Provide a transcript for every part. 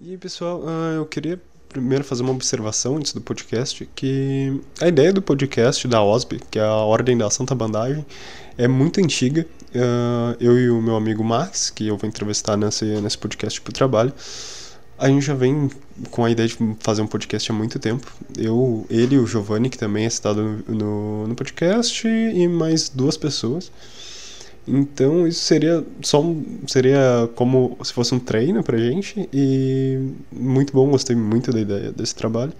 E pessoal, uh, eu queria primeiro fazer uma observação antes do podcast, que a ideia do podcast da OSB, que é a Ordem da Santa Bandagem, é muito antiga. Uh, eu e o meu amigo Max, que eu vou entrevistar nesse, nesse podcast pro trabalho, a gente já vem com a ideia de fazer um podcast há muito tempo. Eu, ele e o Giovanni, que também é citado no, no, no podcast, e mais duas pessoas. Então isso seria só um, seria como se fosse um treino pra gente e muito bom, gostei muito da ideia desse trabalho.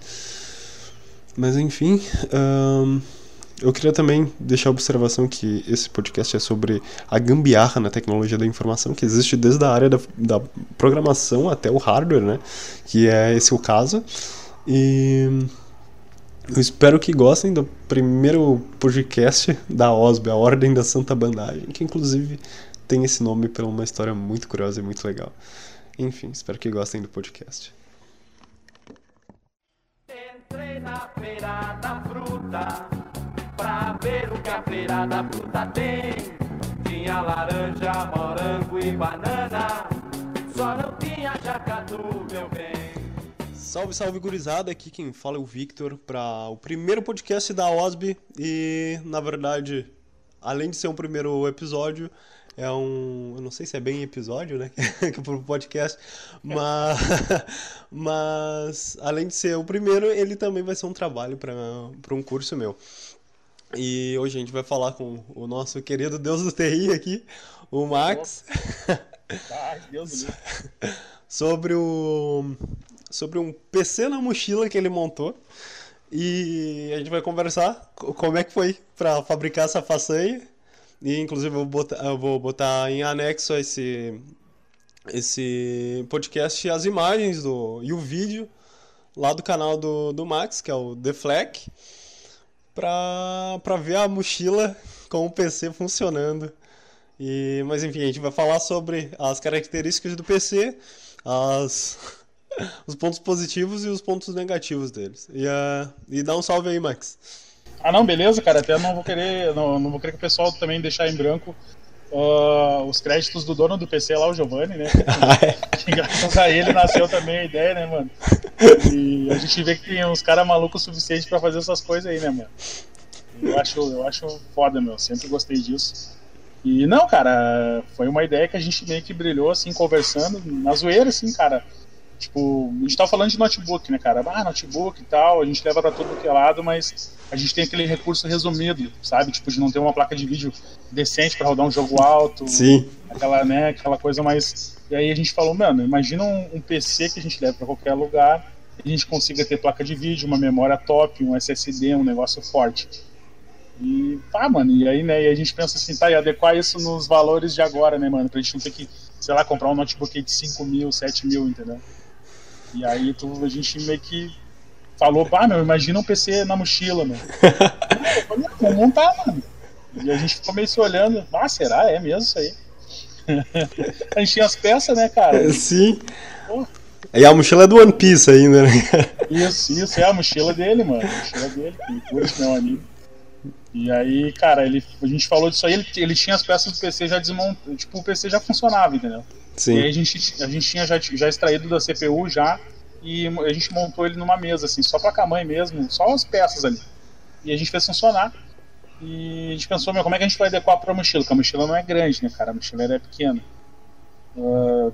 Mas enfim, eu queria também deixar a observação que esse podcast é sobre a gambiarra na tecnologia da informação, que existe desde a área da, da programação até o hardware, né? Que é esse o caso. E eu espero que gostem do primeiro podcast da OSB, a Ordem da Santa Bandagem, que inclusive tem esse nome por uma história muito curiosa e muito legal. Enfim, espero que gostem do podcast. Entrei na feira da fruta pra ver o que a feira da fruta tem. Tinha laranja, morango e banana, só não tinha jacatu, meu bem. Salve, salve gurizada, aqui quem fala é o Victor para o primeiro podcast da OSB e, na verdade, além de ser um primeiro episódio, é um, eu não sei se é bem episódio, né, pro podcast, mas, mas além de ser o primeiro, ele também vai ser um trabalho para um curso meu. E hoje a gente vai falar com o nosso querido Deus do TI aqui, o Max. Ai, Deus do sobre o sobre um PC na mochila que ele montou. E a gente vai conversar como é que foi para fabricar essa façanha. E inclusive eu vou botar, eu vou botar em anexo a esse, esse podcast as imagens do, e o vídeo lá do canal do, do Max, que é o The Fleck, para ver a mochila com o PC funcionando. E, mas enfim, a gente vai falar sobre as características do PC, as os pontos positivos e os pontos negativos deles. E, uh, e dá um salve aí, Max. Ah, não, beleza, cara. Até não vou querer, não, não vou querer que o pessoal também deixar em branco uh, os créditos do dono do PC lá, o Giovanni, né? que graças a ele nasceu também a ideia, né, mano? E a gente vê que tem uns caras malucos suficientes para fazer essas coisas aí, né, mano? Eu acho, eu acho foda, meu. Sempre gostei disso. E não, cara, foi uma ideia que a gente meio que brilhou, assim, conversando, na zoeira, assim, cara. Tipo, a gente tá falando de notebook, né, cara? Ah, notebook e tal, a gente leva pra todo que é lado, mas a gente tem aquele recurso resumido, sabe? Tipo, de não ter uma placa de vídeo decente para rodar um jogo alto. Sim. Aquela, né, aquela coisa mais. E aí a gente falou, mano, imagina um, um PC que a gente leva para qualquer lugar, a gente consiga ter placa de vídeo, uma memória top, um SSD, um negócio forte. E tá, mano, e aí, né, e a gente pensa assim, tá, e adequar isso nos valores de agora, né, mano? Pra gente não ter que, sei lá, comprar um notebook de 5 mil, 7 mil, entendeu? E aí tu, a gente meio que falou, ah, meu, imagina um PC na mochila, meu. Vamos montar, mano. E a gente ficou meio se olhando, ah, será? É mesmo isso aí? a gente tinha as peças, né, cara? Sim. Pô. E a mochila é do One Piece ainda, né? Isso, isso, é a mochila dele, mano. A mochila dele, que curte meu amigo. E aí, cara, ele, a gente falou disso aí, ele, ele tinha as peças do PC já desmontadas, tipo, o PC já funcionava, entendeu? Sim. E aí a gente, a gente tinha já, já extraído da CPU já e a gente montou ele numa mesa, assim, só pra mãe mesmo, só as peças ali. E a gente fez funcionar. E a gente pensou, meu, como é que a gente vai adequar pra mochila? Porque a mochila não é grande, né, cara? A mochila é pequena. Uh,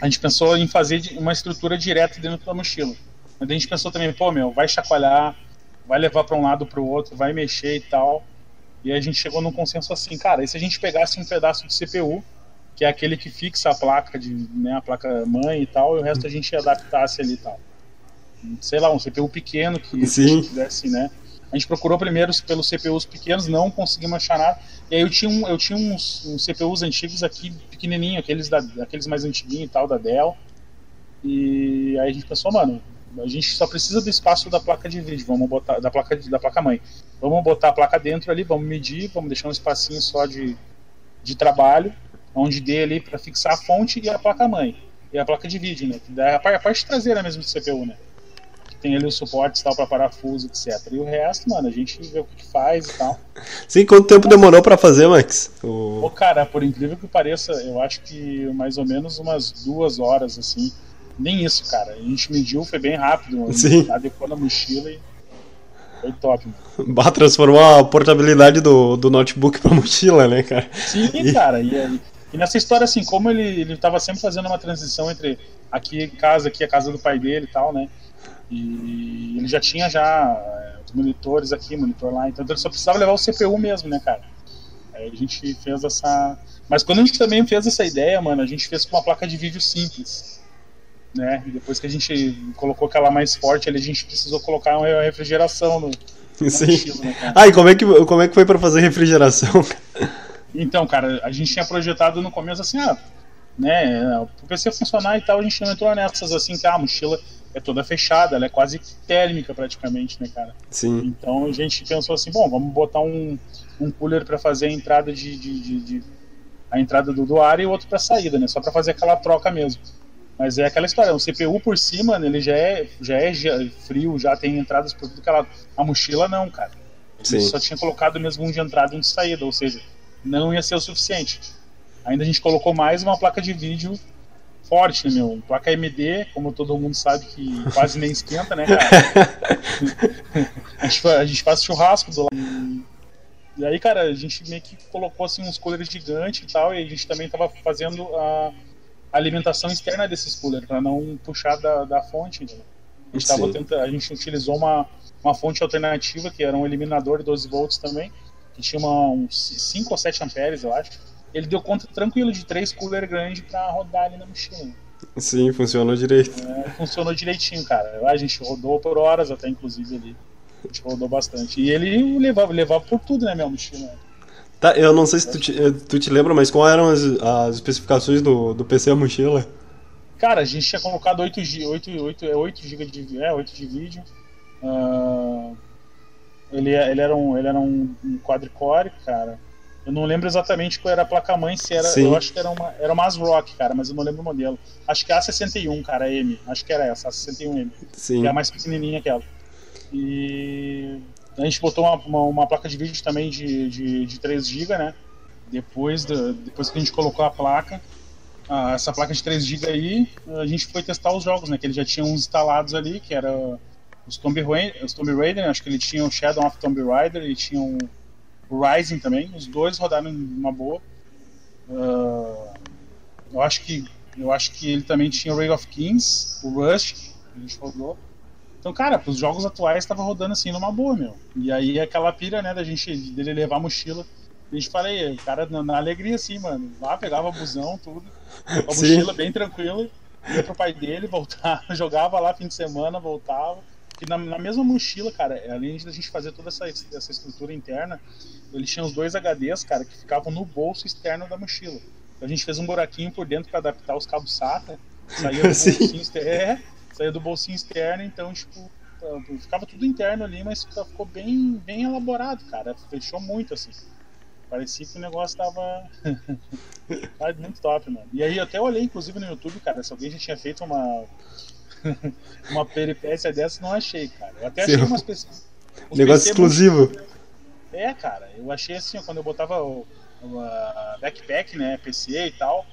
a gente pensou em fazer uma estrutura direta dentro da mochila. Mas a gente pensou também, pô, meu, vai chacoalhar, vai levar para um lado para o outro, vai mexer e tal. E a gente chegou num consenso assim, cara, e se a gente pegasse um pedaço de CPU que é aquele que fixa a placa de, né, a placa mãe e tal, e o resto a gente adaptasse ali e tal. Sei lá, um CPU pequeno que Sim. tivesse, né? A gente procurou primeiro pelos CPUs pequenos, não conseguimos achar nada. E aí eu tinha, um, eu tinha uns, uns CPUs antigos aqui, pequenininho, aqueles, da, aqueles mais antiguinhos e tal, da Dell. E aí a gente pensou, mano, a gente só precisa do espaço da placa de vídeo, vamos botar da placa da placa mãe. Vamos botar a placa dentro ali, vamos medir, vamos deixar um espacinho só de, de trabalho onde dê ali para fixar a fonte e a placa-mãe. E a placa de vídeo, né? Que dá a parte traseira mesmo do CPU, né? Que tem ali os suportes tal para parafuso, etc. E o resto, mano, a gente vê o que faz e tal. Sim, quanto tempo demorou para fazer, Max? O... cara, por incrível que pareça, eu acho que mais ou menos umas duas horas, assim. Nem isso, cara. A gente mediu, foi bem rápido. Sim. Adequou na mochila e foi top. Mano. Bah, transformou a portabilidade do, do notebook pra mochila, né, cara? Sim, e... cara. E, e, nessa história, assim, como ele, ele tava sempre fazendo uma transição entre aqui casa, aqui a casa do pai dele e tal, né? E ele já tinha já é, os monitores aqui, monitor lá, então ele só precisava levar o CPU mesmo, né, cara? Aí a gente fez essa. Mas quando a gente também fez essa ideia, mano, a gente fez com uma placa de vídeo simples. Né? E depois que a gente colocou aquela mais forte ali, a gente precisou colocar uma refrigeração no. Sim. Estilo, né, ah, e como é que, como é que foi para fazer refrigeração? Então, cara, a gente tinha projetado no começo assim, ah, né, o PC funcionar e tal, a gente não entrou nessas assim, que ah, a mochila é toda fechada, ela é quase térmica praticamente, né, cara? Sim. Então a gente pensou assim, bom, vamos botar um, um cooler para fazer a entrada de, de, de, de, a entrada do, do ar e outro para saída, né? Só para fazer aquela troca mesmo. Mas é aquela história, o CPU por cima, ele já é, já é frio, já tem entradas por tudo que ela. A mochila não, cara. Sim. só tinha colocado mesmo um de entrada e um de saída, ou seja, não ia ser o suficiente. Ainda a gente colocou mais uma placa de vídeo forte, meu? Placa AMD, como todo mundo sabe que quase nem esquenta, né, cara? a, gente, a gente faz churrasco do lado. E aí, cara, a gente meio que colocou assim uns coolers gigantes e tal, e a gente também tava fazendo a alimentação externa desses coolers, para não puxar da, da fonte. Né? A, gente tava tentando, a gente utilizou uma, uma fonte alternativa, que era um eliminador de 12 volts também, que tinha uma, uns 5 ou 7 amperes, eu acho. Ele deu conta tranquilo de três cooler grandes para rodar ali na mochila. Sim, funcionou direito. É, funcionou direitinho, cara. A gente rodou por horas até, inclusive, ali. A gente rodou bastante. E ele levava, levava por tudo, né, minha mochila. Tá, eu não sei se tu te, eh, tu te lembra, mas quais eram as, as especificações do, do PC a mochila? Cara, a gente tinha colocado 8 GB 8, 8, 8 GB de, é, 8 de vídeo. Uh, ele, ele era um, ele era um, um quadricore, cara. Eu não lembro exatamente qual era a placa-mãe, se era. Sim. Eu acho que era uma, era uma ASRock, cara, mas eu não lembro o modelo. Acho que é a A61, cara, M. Acho que era essa, a A61M. Sim. Que é a mais pequenininha que ela. E a gente botou uma, uma, uma placa de vídeo também de, de, de 3 GB, né? Depois, depois que a gente colocou a placa, a, essa placa de 3 GB aí, a gente foi testar os jogos, né? Que eles já tinham instalados ali, que era os Tomb Raider, os Tomb Raider acho que ele tinha o Shadow of Tomb Raider e tinha o Rising também. Os dois rodaram uma boa. Uh, eu acho que eu acho que ele também tinha o Ray of Kings, o Rust, a gente rodou. Então, cara, os jogos atuais tava rodando assim numa boa, meu. E aí aquela pira, né, da gente dele levar a mochila. A gente falei, o cara na, na alegria assim, mano. Lá pegava busão, tudo. A mochila bem tranquila. Ia pro pai dele, voltava, jogava lá fim de semana, voltava. E na, na mesma mochila, cara, além de a gente fazer toda essa, essa estrutura interna, ele tinha os dois HDs, cara, que ficavam no bolso externo da mochila. Então, a gente fez um buraquinho por dentro para adaptar os cabos SATA. Saía do bolsinho externo. É, saía do bolsinho externo, então, tipo, ficava tudo interno ali, mas ficou bem, bem elaborado, cara. Fechou muito, assim. Parecia que o negócio tava. muito top, mano. E aí eu até olhei, inclusive, no YouTube, cara, se alguém já tinha feito uma. uma peripécia dessa, não achei, cara. Eu até achei Sim. umas pessoas. Negócio exclusivo. Muito... É, cara, eu achei assim, quando eu botava o, o backpack, né, PC e tal,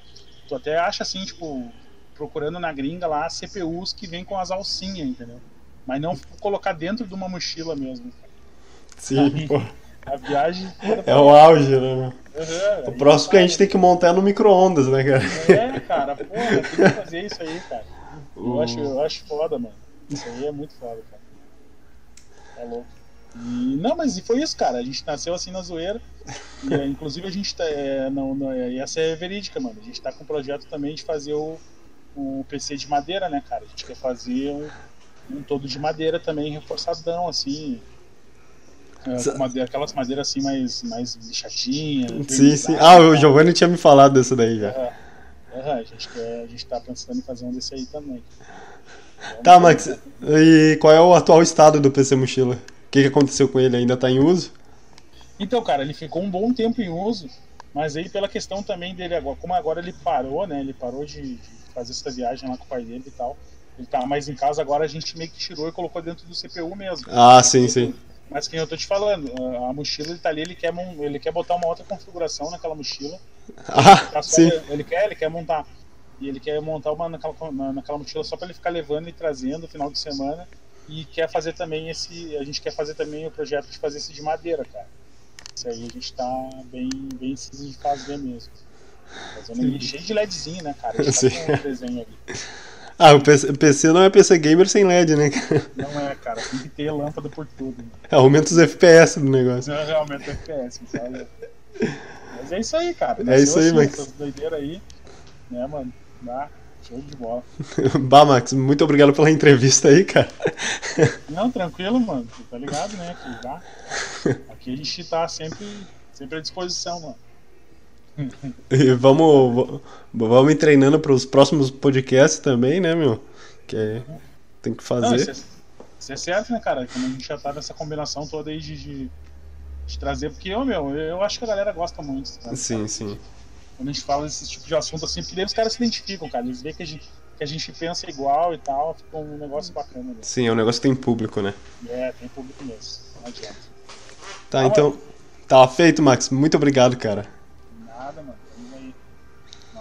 tu até acha assim, tipo, procurando na gringa lá CPUs que vem com as alcinhas, entendeu? Mas não colocar dentro de uma mochila mesmo. Sim, pô. A viagem. É o auge, né? Uhum, o próximo que a gente tem que montar é no micro-ondas, né, cara? É, cara, porra, tem que fazer isso aí, cara. Eu, acho, eu acho foda, mano. Isso aí é muito foda, cara. Tá louco. E, não, mas foi isso, cara. A gente nasceu assim na zoeira. E, inclusive a gente tá. É, não, não, essa é verídica, mano. A gente tá com um projeto também de fazer o, o PC de madeira, né, cara? A gente quer fazer um, um todo de madeira também, reforçadão, assim. É, madeira, aquelas madeiras assim mais, mais lixadinhas. Sim, sim. Ah, o Giovanni tinha me falado dessa daí já. É, é, a, gente quer, a gente tá pensando em fazer um desse aí também. tá, Max. E qual é o atual estado do PC Mochila? O que, que aconteceu com ele? Ainda está em uso? Então, cara, ele ficou um bom tempo em uso, mas aí pela questão também dele agora, como agora ele parou, né? Ele parou de, de fazer essa viagem lá com o pai dele e tal. Ele tá mais em casa, agora a gente meio que tirou e colocou dentro do CPU mesmo. Ah, sim, sim. Mas quem eu tô te falando, a mochila ele tá ali, ele quer, ele quer botar uma outra configuração naquela mochila. Ah, sim. Ele quer, ele quer montar E ele quer montar uma naquela, naquela mochila só para ele ficar levando e trazendo no final de semana. E quer fazer também esse. A gente quer fazer também o projeto de fazer esse de madeira, cara. Isso aí a gente tá bem, bem de fazer mesmo. Fazendo ele cheio de LEDzinho, né, cara? A gente tá com um desenho ali. Ah, o PC, PC não é PC gamer sem LED, né? Não é, cara. Tem que ter lâmpada por tudo. Né? Aumenta os FPS do negócio. Não, aumenta os FPS, sabe? Mas é isso aí, cara. É isso aí, assim, Max. Doideira aí, né, mano? Dá. Show de bola. bah, Max, muito obrigado pela entrevista aí, cara. Não, tranquilo, mano. Tá ligado, né? Aqui, tá? Aqui a gente tá sempre, sempre à disposição, mano. E vamos, vamos treinando para os próximos podcasts também, né, meu? Que é, tem que fazer. Não, isso, é, isso, é, certo, né, cara? Como a gente já tá nessa combinação toda aí de, de, de trazer, porque eu, meu, eu acho que a galera gosta muito. Sabe? Sim, sim. Quando a gente fala desse tipo de assunto assim, porque daí os caras se identificam, cara. Eles veem que a gente, que a gente pensa igual e tal, fica um negócio bacana. Né? Sim, é um negócio que tem público, né? É, tem público mesmo. Não adianta. Tá, então. Tá feito, Max. Muito obrigado, cara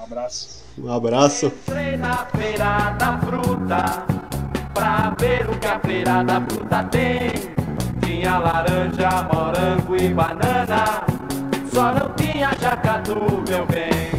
abraço. Um abraço. Entrei na feira da fruta pra ver o que a feira da fruta tem. Tinha laranja, morango e banana, só não tinha jacatu, meu bem.